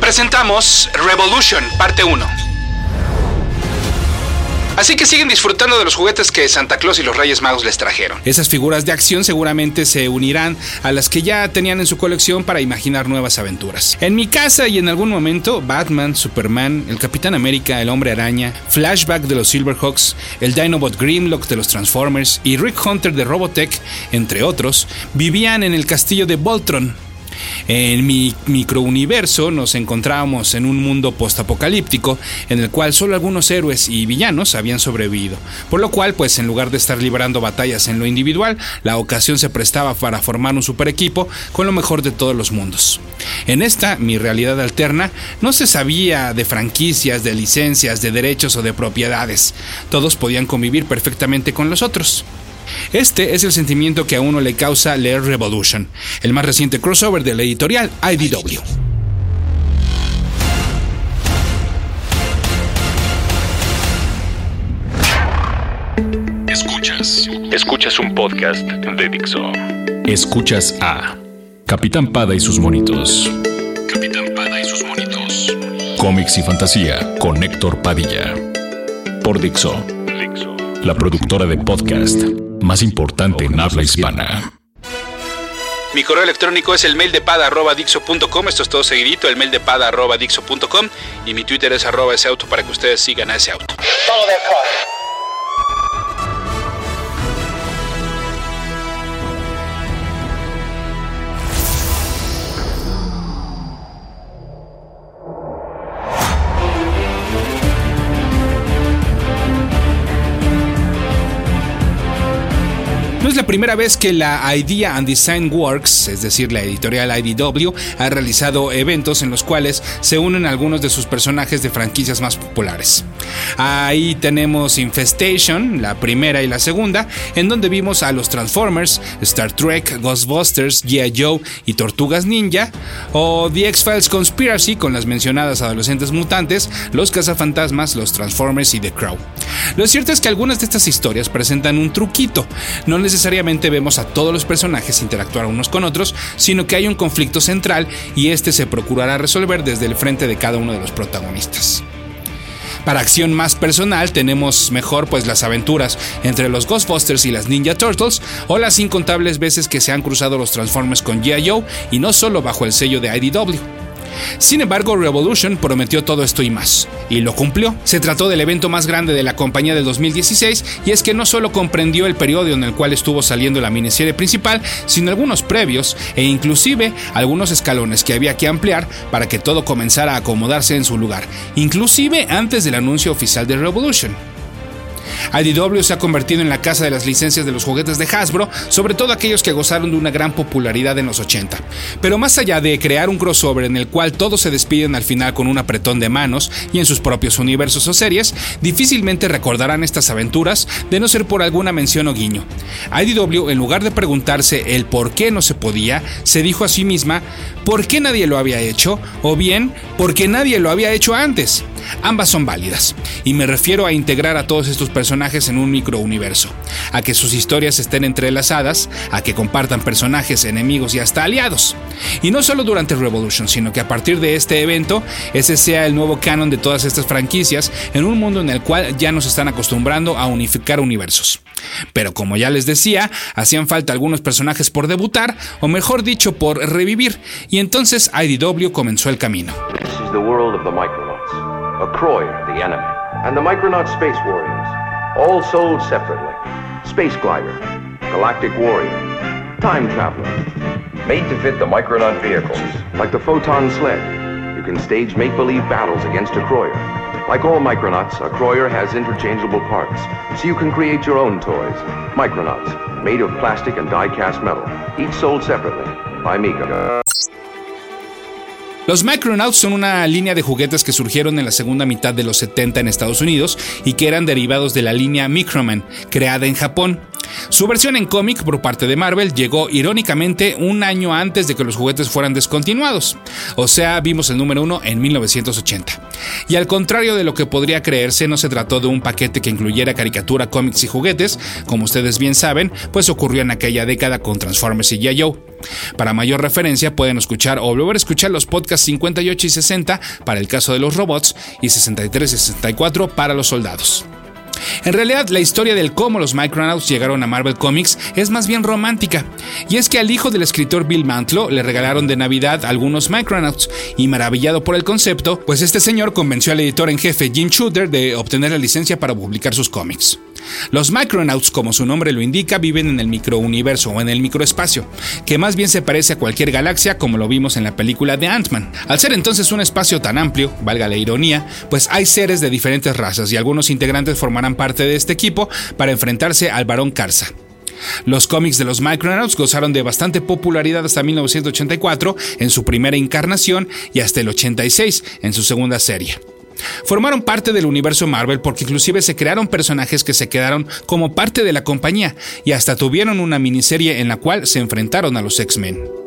Presentamos Revolution, parte 1. Así que siguen disfrutando de los juguetes que Santa Claus y los Reyes Magos les trajeron. Esas figuras de acción seguramente se unirán a las que ya tenían en su colección para imaginar nuevas aventuras. En mi casa y en algún momento, Batman, Superman, el Capitán América, el Hombre Araña, Flashback de los Silverhawks, el Dinobot Grimlock de los Transformers y Rick Hunter de Robotech, entre otros, vivían en el castillo de Voltron, en mi microuniverso nos encontrábamos en un mundo postapocalíptico en el cual solo algunos héroes y villanos habían sobrevivido, por lo cual pues en lugar de estar librando batallas en lo individual, la ocasión se prestaba para formar un super equipo con lo mejor de todos los mundos. En esta, mi realidad alterna, no se sabía de franquicias, de licencias, de derechos o de propiedades. Todos podían convivir perfectamente con los otros. Este es el sentimiento que a uno le causa leer Revolution, el más reciente crossover de la editorial IDW. Escuchas. Escuchas un podcast de Dixo. Escuchas a Capitán Pada y sus monitos. Capitán Pada y sus monitos. Cómics y fantasía con Héctor Padilla. Por Dixo. Dixo. La productora de podcast más importante en habla hispana. Mi correo electrónico es el mail de pada.dixo.com. Esto es todo seguidito, el mail de pada.dixo.com. Y mi Twitter es arroba ese auto para que ustedes sigan a ese auto. Es la primera vez que la Idea and Design Works, es decir, la editorial IDW, ha realizado eventos en los cuales se unen algunos de sus personajes de franquicias más populares. Ahí tenemos Infestation, la primera y la segunda, en donde vimos a los Transformers, Star Trek, Ghostbusters, G.I. Joe y Tortugas Ninja, o The X-Files Conspiracy con las mencionadas adolescentes mutantes, los cazafantasmas, los Transformers y The Crow. Lo cierto es que algunas de estas historias presentan un truquito, no necesariamente vemos a todos los personajes interactuar unos con otros, sino que hay un conflicto central y este se procurará resolver desde el frente de cada uno de los protagonistas. Para acción más personal tenemos mejor pues las aventuras entre los Ghostbusters y las Ninja Turtles o las incontables veces que se han cruzado los Transformers con G.I. Joe y no solo bajo el sello de IDW. Sin embargo, Revolution prometió todo esto y más, y lo cumplió. Se trató del evento más grande de la compañía del 2016, y es que no solo comprendió el periodo en el cual estuvo saliendo la miniserie principal, sino algunos previos e inclusive algunos escalones que había que ampliar para que todo comenzara a acomodarse en su lugar, inclusive antes del anuncio oficial de Revolution. IDW se ha convertido en la casa de las licencias de los juguetes de Hasbro, sobre todo aquellos que gozaron de una gran popularidad en los 80. Pero más allá de crear un crossover en el cual todos se despiden al final con un apretón de manos y en sus propios universos o series, difícilmente recordarán estas aventuras de no ser por alguna mención o guiño. IDW, en lugar de preguntarse el por qué no se podía, se dijo a sí misma, ¿por qué nadie lo había hecho? O bien, ¿por qué nadie lo había hecho antes? Ambas son válidas, y me refiero a integrar a todos estos personajes en un microuniverso, a que sus historias estén entrelazadas, a que compartan personajes, enemigos y hasta aliados. Y no solo durante Revolution, sino que a partir de este evento, ese sea el nuevo canon de todas estas franquicias en un mundo en el cual ya nos están acostumbrando a unificar universos. Pero como ya les decía, hacían falta algunos personajes por debutar, o mejor dicho, por revivir, y entonces IDW comenzó el camino. The enemy, and the Micronaut Space Warriors, all sold separately. Space Glider, Galactic Warrior, Time Traveler, made to fit the Micronaut vehicles, like the Photon Sled. You can stage make-believe battles against a Croyer. Like all Micronauts, a Croyer has interchangeable parts, so you can create your own toys. Micronauts, made of plastic and die-cast metal, each sold separately by Mika. Los Micronauts son una línea de juguetes que surgieron en la segunda mitad de los 70 en Estados Unidos y que eran derivados de la línea Microman, creada en Japón. Su versión en cómic por parte de Marvel llegó irónicamente un año antes de que los juguetes fueran descontinuados, o sea, vimos el número uno en 1980. Y al contrario de lo que podría creerse, no se trató de un paquete que incluyera caricatura, cómics y juguetes, como ustedes bien saben, pues ocurrió en aquella década con Transformers y G.I. Para mayor referencia pueden escuchar o volver a escuchar los podcasts 58 y 60 para el caso de los robots y 63 y 64 para los soldados. En realidad, la historia del cómo los Micronauts llegaron a Marvel Comics es más bien romántica, y es que al hijo del escritor Bill Mantlo le regalaron de Navidad algunos Micronauts, y maravillado por el concepto, pues este señor convenció al editor en jefe Jim Shooter de obtener la licencia para publicar sus cómics. Los Micronauts, como su nombre lo indica, viven en el microuniverso o en el microespacio, que más bien se parece a cualquier galaxia como lo vimos en la película de Ant-Man. Al ser entonces un espacio tan amplio, valga la ironía, pues hay seres de diferentes razas y algunos integrantes formarán parte de este equipo para enfrentarse al Barón Karza. Los cómics de los Micronauts gozaron de bastante popularidad hasta 1984 en su primera encarnación y hasta el 86 en su segunda serie. Formaron parte del universo Marvel porque inclusive se crearon personajes que se quedaron como parte de la compañía y hasta tuvieron una miniserie en la cual se enfrentaron a los X-Men.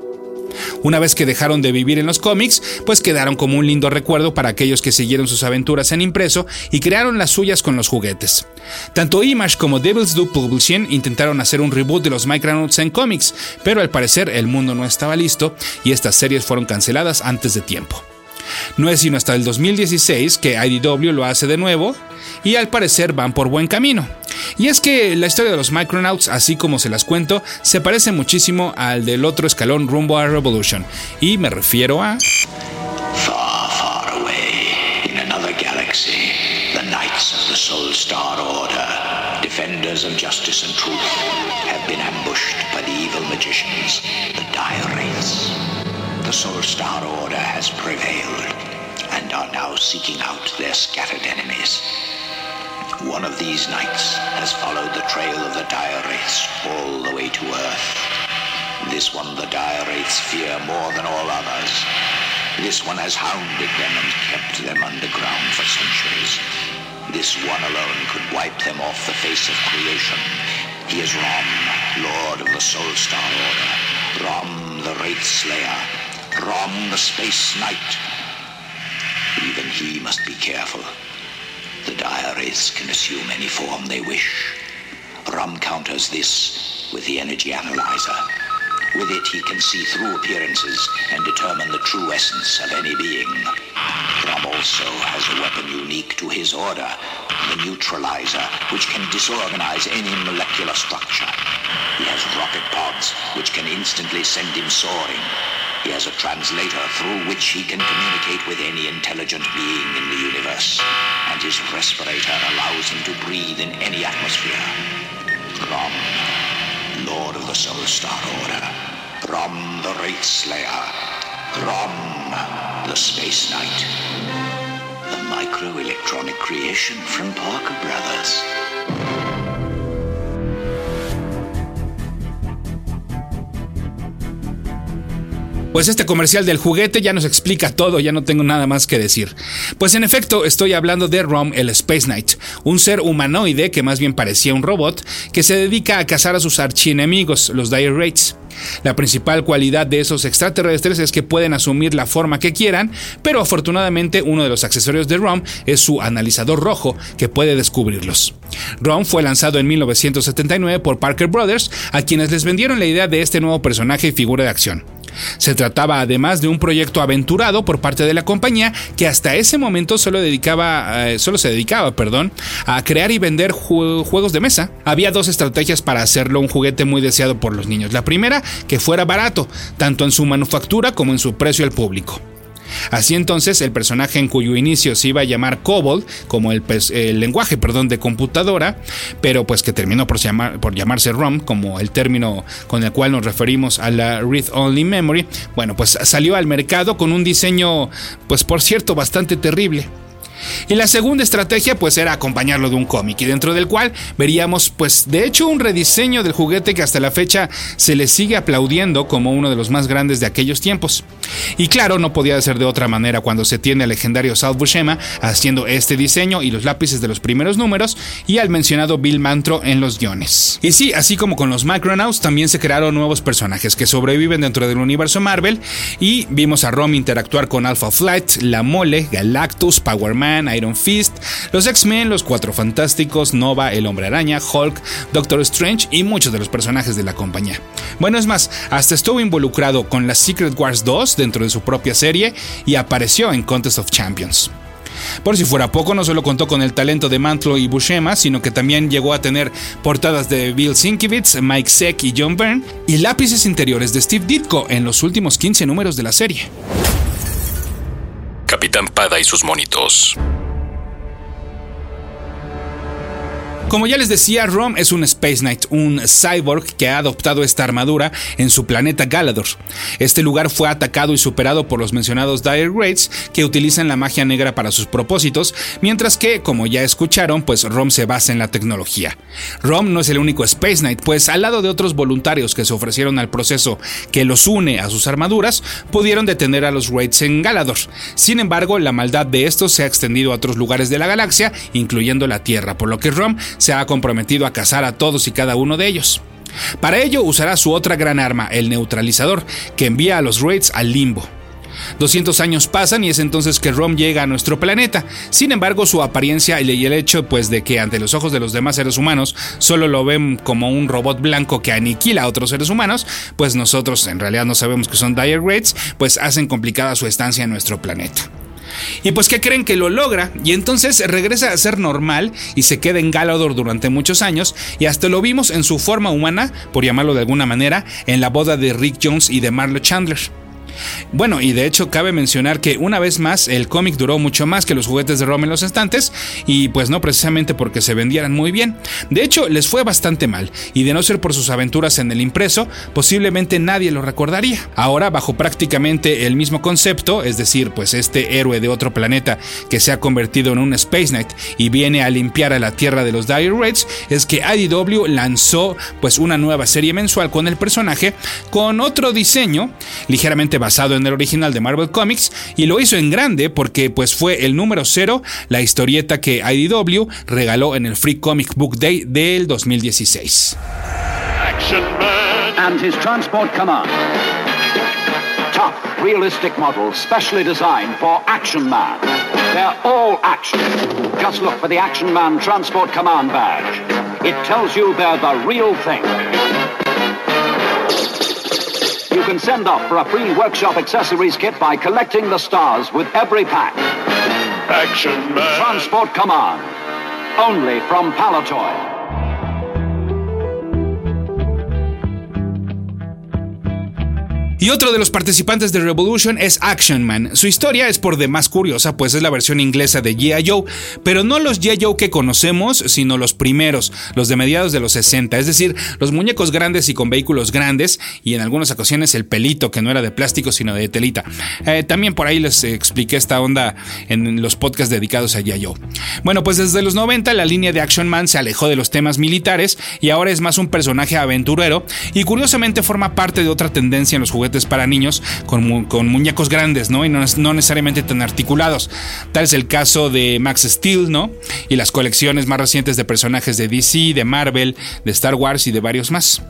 Una vez que dejaron de vivir en los cómics, pues quedaron como un lindo recuerdo para aquellos que siguieron sus aventuras en impreso y crearon las suyas con los juguetes. Tanto Image como Devil's Do Publishing intentaron hacer un reboot de los Micronauts en cómics, pero al parecer el mundo no estaba listo y estas series fueron canceladas antes de tiempo. No es sino hasta el 2016 que IDW lo hace de nuevo y al parecer van por buen camino. Y es que la historia de los Micronauts, así como se las cuento, se parece muchísimo al del otro escalón rumbo a Revolution. Y me refiero a... Far, far away, in another galaxy, the Knights of the Soul Star Order, defenders of justice and truth, have been ambushed by the evil magicians, the Dire. The Soul Star Order has prevailed now seeking out their scattered enemies. One of these knights has followed the trail of the Dire Wraiths all the way to Earth. This one the Dire Wraiths fear more than all others. This one has hounded them and kept them underground for centuries. This one alone could wipe them off the face of creation. He is Rom, Lord of the Soul Star Order. Rom, the Wraith Slayer. Rom, the Space Knight. Even he must be careful. The dire can assume any form they wish. Rum counters this with the energy analyzer. With it, he can see through appearances and determine the true essence of any being. Rum also has a weapon unique to his order, the neutralizer, which can disorganize any molecular structure. He has rocket pods, which can instantly send him soaring. He has a translator through which he can communicate with any intelligent being in the universe, and his respirator allows him to breathe in any atmosphere. Rom, Lord of the Soul Star Order. Rom, the Wraith Slayer. Rom, the Space Knight. The microelectronic creation from Parker Brothers. Pues este comercial del juguete ya nos explica todo, ya no tengo nada más que decir. Pues en efecto, estoy hablando de Rom, el Space Knight, un ser humanoide que más bien parecía un robot, que se dedica a cazar a sus archienemigos, los Dire Wraiths. La principal cualidad de esos extraterrestres es que pueden asumir la forma que quieran, pero afortunadamente uno de los accesorios de ROM es su analizador rojo, que puede descubrirlos. ROM fue lanzado en 1979 por Parker Brothers, a quienes les vendieron la idea de este nuevo personaje y figura de acción. Se trataba además de un proyecto aventurado por parte de la compañía que hasta ese momento solo, dedicaba, eh, solo se dedicaba perdón, a crear y vender juegos de mesa. Había dos estrategias para hacerlo un juguete muy deseado por los niños. La primera, que fuera barato, tanto en su manufactura como en su precio al público. Así entonces, el personaje en cuyo inicio se iba a llamar Kobold, como el, lenguaje perdón, de computadora, pero pues que terminó por, por llamarse ROM, como el término con el cual nos referimos a la Read Only Memory, bueno, pues salió al mercado con un diseño, pues por cierto, bastante terrible. Y la segunda estrategia pues era acompañarlo de un cómic y dentro del cual veríamos pues de hecho un rediseño del juguete que hasta la fecha se le sigue aplaudiendo como uno de los más grandes de aquellos tiempos. Y claro, no podía ser de otra manera cuando se tiene al legendario Sal Buscema haciendo este diseño y los lápices de los primeros números y al mencionado Bill Mantro en los guiones. Y sí, así como con los Micronauts también se crearon nuevos personajes que sobreviven dentro del universo Marvel y vimos a Rom interactuar con Alpha Flight, La Mole, Galactus, Power Man, Iron Fist, los X-Men, los Cuatro Fantásticos, Nova, El Hombre Araña, Hulk, Doctor Strange y muchos de los personajes de la compañía. Bueno, es más, hasta estuvo involucrado con la Secret Wars 2 dentro de su propia serie y apareció en Contest of Champions. Por si fuera poco, no solo contó con el talento de Mantlo y Buscema, sino que también llegó a tener portadas de Bill Sienkiewicz, Mike Seck y John Byrne, y lápices interiores de Steve Ditko en los últimos 15 números de la serie. Capitán Pada y sus monitos. Como ya les decía, Rom es un Space Knight, un cyborg que ha adoptado esta armadura en su planeta Galador. Este lugar fue atacado y superado por los mencionados Dire Wraiths que utilizan la magia negra para sus propósitos, mientras que, como ya escucharon, pues Rom se basa en la tecnología. Rom no es el único Space Knight, pues al lado de otros voluntarios que se ofrecieron al proceso que los une a sus armaduras, pudieron detener a los Wraiths en Galador. Sin embargo, la maldad de estos se ha extendido a otros lugares de la galaxia, incluyendo la Tierra, por lo que Rom se ha comprometido a cazar a todos y cada uno de ellos. Para ello usará su otra gran arma, el neutralizador, que envía a los Raids al limbo. 200 años pasan y es entonces que Rom llega a nuestro planeta. Sin embargo, su apariencia y el hecho pues de que ante los ojos de los demás seres humanos solo lo ven como un robot blanco que aniquila a otros seres humanos, pues nosotros en realidad no sabemos que son Dire Raids, pues hacen complicada su estancia en nuestro planeta. Y pues que creen que lo logra y entonces regresa a ser normal y se queda en Galador durante muchos años y hasta lo vimos en su forma humana, por llamarlo de alguna manera, en la boda de Rick Jones y de Marlo Chandler. Bueno, y de hecho cabe mencionar que una vez más el cómic duró mucho más que los juguetes de Rom en los estantes y pues no precisamente porque se vendieran muy bien. De hecho, les fue bastante mal y de no ser por sus aventuras en el impreso, posiblemente nadie lo recordaría. Ahora, bajo prácticamente el mismo concepto, es decir, pues este héroe de otro planeta que se ha convertido en un Space Knight y viene a limpiar a la Tierra de los Dire Raids, es que IDW lanzó pues una nueva serie mensual con el personaje con otro diseño ligeramente basado en el original de Marvel Comics y lo hizo en grande porque pues fue el número cero, la historieta que IDW regaló en el Free Comic Book Day del 2016. Action Man and his transport command. Tough, realistic models specially designed for Action Man. They're all action. Just look for the Action Man Transport Command badge. It tells you they're the real thing. Can send off for a free workshop accessories kit by collecting the stars with every pack. Action Man. Transport Command. Only from Palatoy. Y otro de los participantes de Revolution es Action Man. Su historia es por demás curiosa, pues es la versión inglesa de G.I. Joe, pero no los G.I. Joe que conocemos, sino los primeros, los de mediados de los 60, es decir, los muñecos grandes y con vehículos grandes, y en algunas ocasiones el pelito, que no era de plástico, sino de telita. Eh, también por ahí les expliqué esta onda en los podcasts dedicados a G.I. Joe. Bueno, pues desde los 90 la línea de Action Man se alejó de los temas militares y ahora es más un personaje aventurero, y curiosamente forma parte de otra tendencia en los juguetes para niños con, muñecos grandes, ¿no? Y no, no, necesariamente tan articulados. Tal es el caso de Max Steel, ¿no? Y las colecciones más recientes de personajes de DC, de Marvel, de Star Wars y de varios más.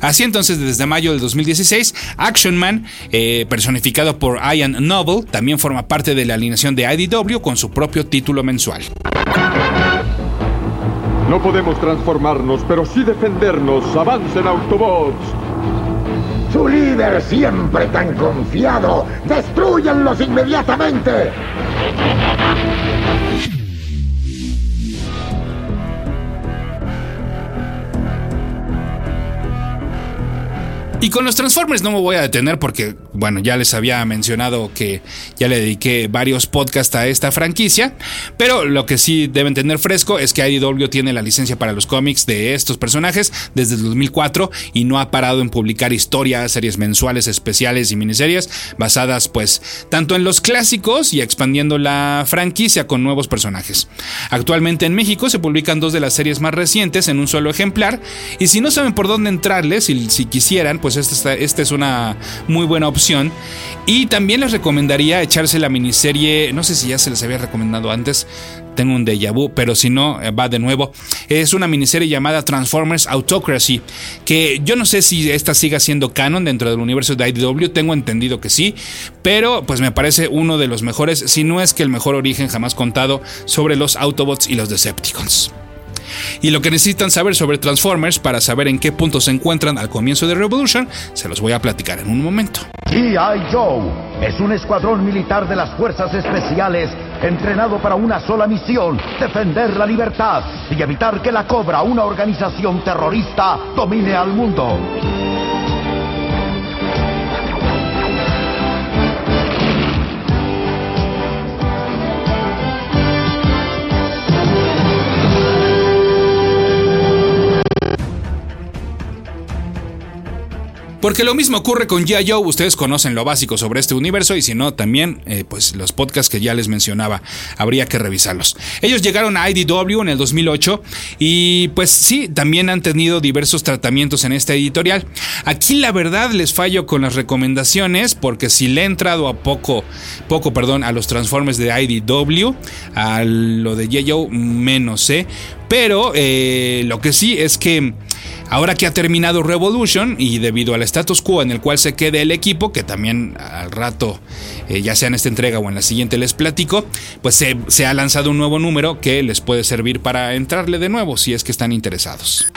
Así entonces, desde mayo del 2016, Action Man, eh, personificado por Ian Noble, también forma parte de la alineación de IDW con su propio título mensual. No podemos transformarnos, pero sí defendernos. Avancen Autobots. Líder, siempre tan confiado, destruyanlos inmediatamente. Y con los Transformers no me voy a detener porque bueno, ya les había mencionado que ya le dediqué varios podcasts a esta franquicia, pero lo que sí deben tener fresco es que IDW tiene la licencia para los cómics de estos personajes desde el 2004 y no ha parado en publicar historias, series mensuales, especiales y miniseries basadas pues tanto en los clásicos y expandiendo la franquicia con nuevos personajes. Actualmente en México se publican dos de las series más recientes en un solo ejemplar y si no saben por dónde entrarles, si, si quisieran, pues esta, esta es una muy buena opción y también les recomendaría echarse la miniserie, no sé si ya se les había recomendado antes, tengo un déjà vu, pero si no, eh, va de nuevo. Es una miniserie llamada Transformers Autocracy, que yo no sé si esta siga siendo canon dentro del universo de IDW, tengo entendido que sí, pero pues me parece uno de los mejores, si no es que el mejor origen jamás contado sobre los Autobots y los Decepticons. Y lo que necesitan saber sobre Transformers para saber en qué punto se encuentran al comienzo de Revolution, se los voy a platicar en un momento. G.I. Joe es un escuadrón militar de las fuerzas especiales entrenado para una sola misión, defender la libertad y evitar que la Cobra, una organización terrorista, domine al mundo. Porque lo mismo ocurre con G.I. Joe, ustedes conocen lo básico sobre este universo y si no, también eh, pues los podcasts que ya les mencionaba, habría que revisarlos. Ellos llegaron a IDW en el 2008 y pues sí, también han tenido diversos tratamientos en esta editorial. Aquí la verdad les fallo con las recomendaciones porque si le he entrado a poco, poco, perdón, a los Transformers de IDW, a lo de G.I. Joe menos ¿eh? pero eh, lo que sí es que Ahora que ha terminado Revolution y debido al status quo en el cual se quede el equipo, que también al rato, eh, ya sea en esta entrega o en la siguiente les platico, pues se, se ha lanzado un nuevo número que les puede servir para entrarle de nuevo si es que están interesados.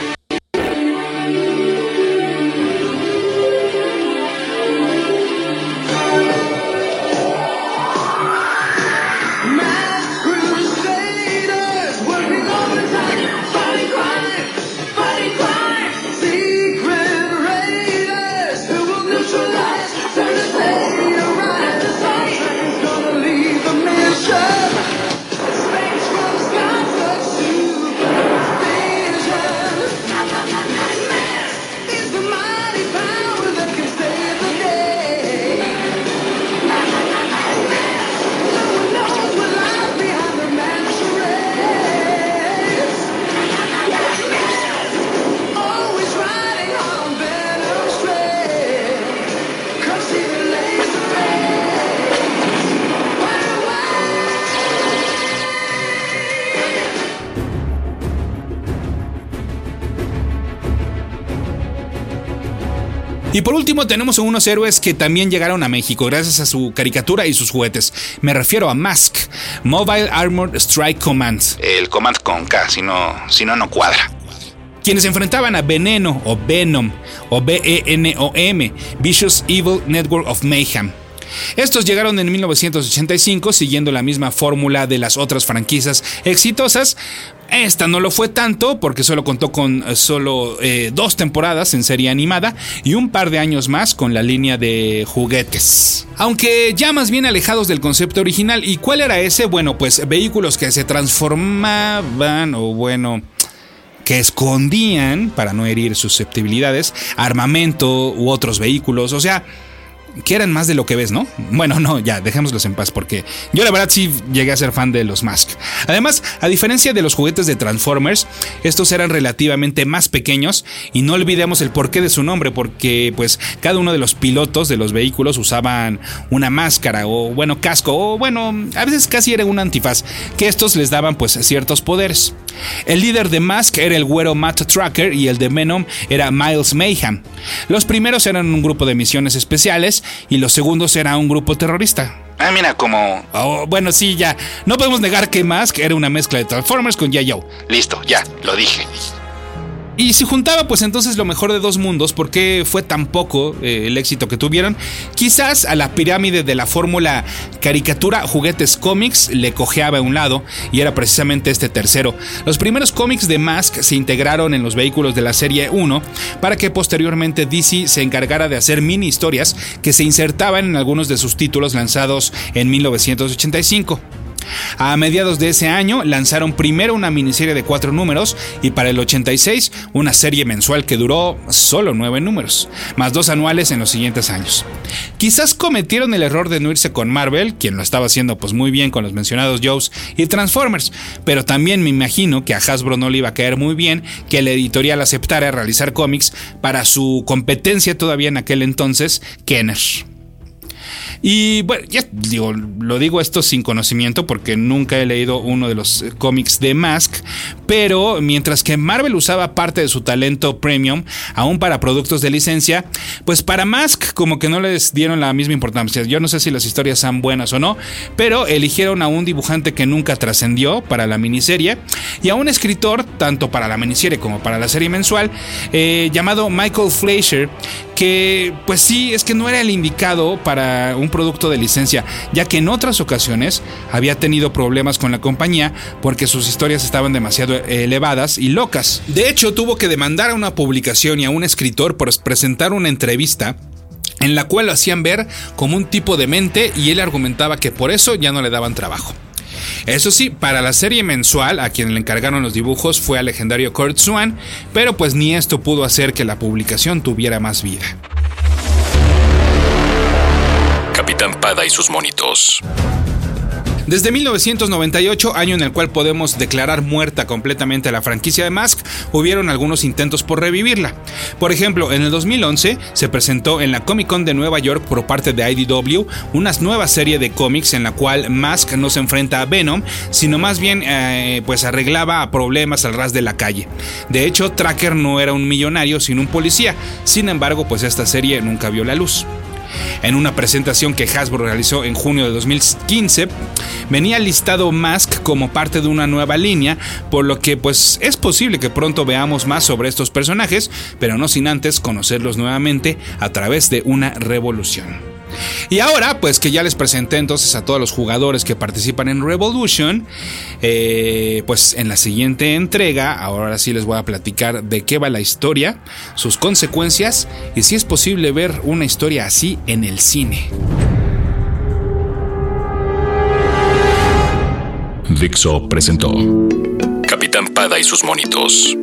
Y por último tenemos a unos héroes que también llegaron a México gracias a su caricatura y sus juguetes. Me refiero a Mask, Mobile Armored Strike Command. El command con K, si no, si no, no cuadra quienes enfrentaban a Veneno o Venom o B-E-N-O-M, Vicious Evil Network of Mayhem. Estos llegaron en 1985 siguiendo la misma fórmula de las otras franquicias exitosas. Esta no lo fue tanto porque solo contó con eh, solo eh, dos temporadas en serie animada y un par de años más con la línea de juguetes. Aunque ya más bien alejados del concepto original. ¿Y cuál era ese? Bueno, pues vehículos que se transformaban o bueno que escondían, para no herir susceptibilidades, armamento u otros vehículos. O sea, que eran más de lo que ves, ¿no? Bueno, no, ya, dejémoslos en paz porque yo la verdad sí llegué a ser fan de los Mask. Además, a diferencia de los juguetes de Transformers, estos eran relativamente más pequeños y no olvidemos el porqué de su nombre porque pues cada uno de los pilotos de los vehículos usaban una máscara o bueno, casco o bueno, a veces casi era un antifaz, que estos les daban pues ciertos poderes. El líder de Mask era el güero Matt Tracker y el de Venom era Miles Mayhem. Los primeros eran un grupo de misiones especiales y los segundos era un grupo terrorista. Ah, mira, como. Oh, bueno, sí, ya. No podemos negar que Mask era una mezcla de Transformers con G.I. Listo, ya, lo dije. Y si juntaba pues entonces lo mejor de dos mundos, ¿por qué fue tan poco eh, el éxito que tuvieron? Quizás a la pirámide de la fórmula caricatura, juguetes, cómics le cojeaba a un lado y era precisamente este tercero. Los primeros cómics de Mask se integraron en los vehículos de la serie 1 para que posteriormente DC se encargara de hacer mini historias que se insertaban en algunos de sus títulos lanzados en 1985. A mediados de ese año lanzaron primero una miniserie de cuatro números y para el 86 una serie mensual que duró solo nueve números, más dos anuales en los siguientes años. Quizás cometieron el error de no irse con Marvel, quien lo estaba haciendo pues muy bien con los mencionados Joes y Transformers, pero también me imagino que a Hasbro no le iba a caer muy bien que la editorial aceptara realizar cómics para su competencia todavía en aquel entonces, Kenner. Y bueno, ya lo digo esto sin conocimiento porque nunca he leído uno de los eh, cómics de Mask, pero mientras que Marvel usaba parte de su talento premium aún para productos de licencia, pues para Mask como que no les dieron la misma importancia. Yo no sé si las historias son buenas o no, pero eligieron a un dibujante que nunca trascendió para la miniserie y a un escritor, tanto para la miniserie como para la serie mensual, eh, llamado Michael Fleischer, que pues sí, es que no era el indicado para un producto de licencia, ya que en otras ocasiones había tenido problemas con la compañía porque sus historias estaban demasiado elevadas y locas. De hecho, tuvo que demandar a una publicación y a un escritor por presentar una entrevista en la cual lo hacían ver como un tipo de mente y él argumentaba que por eso ya no le daban trabajo. Eso sí, para la serie mensual, a quien le encargaron los dibujos fue al legendario Kurt Swan, pero pues ni esto pudo hacer que la publicación tuviera más vida. Y sus monitos. Desde 1998, año en el cual podemos declarar muerta completamente a la franquicia de Mask, hubieron algunos intentos por revivirla. Por ejemplo, en el 2011 se presentó en la Comic Con de Nueva York por parte de IDW una nueva serie de cómics en la cual Mask no se enfrenta a Venom, sino más bien eh, pues arreglaba problemas al ras de la calle. De hecho, Tracker no era un millonario, sino un policía. Sin embargo, pues esta serie nunca vio la luz. En una presentación que Hasbro realizó en junio de 2015, venía listado Mask como parte de una nueva línea, por lo que pues es posible que pronto veamos más sobre estos personajes, pero no sin antes conocerlos nuevamente a través de una revolución. Y ahora, pues que ya les presenté entonces a todos los jugadores que participan en Revolution, eh, pues en la siguiente entrega, ahora sí les voy a platicar de qué va la historia, sus consecuencias y si es posible ver una historia así en el cine. Dixo presentó Capitán Pada y sus monitos.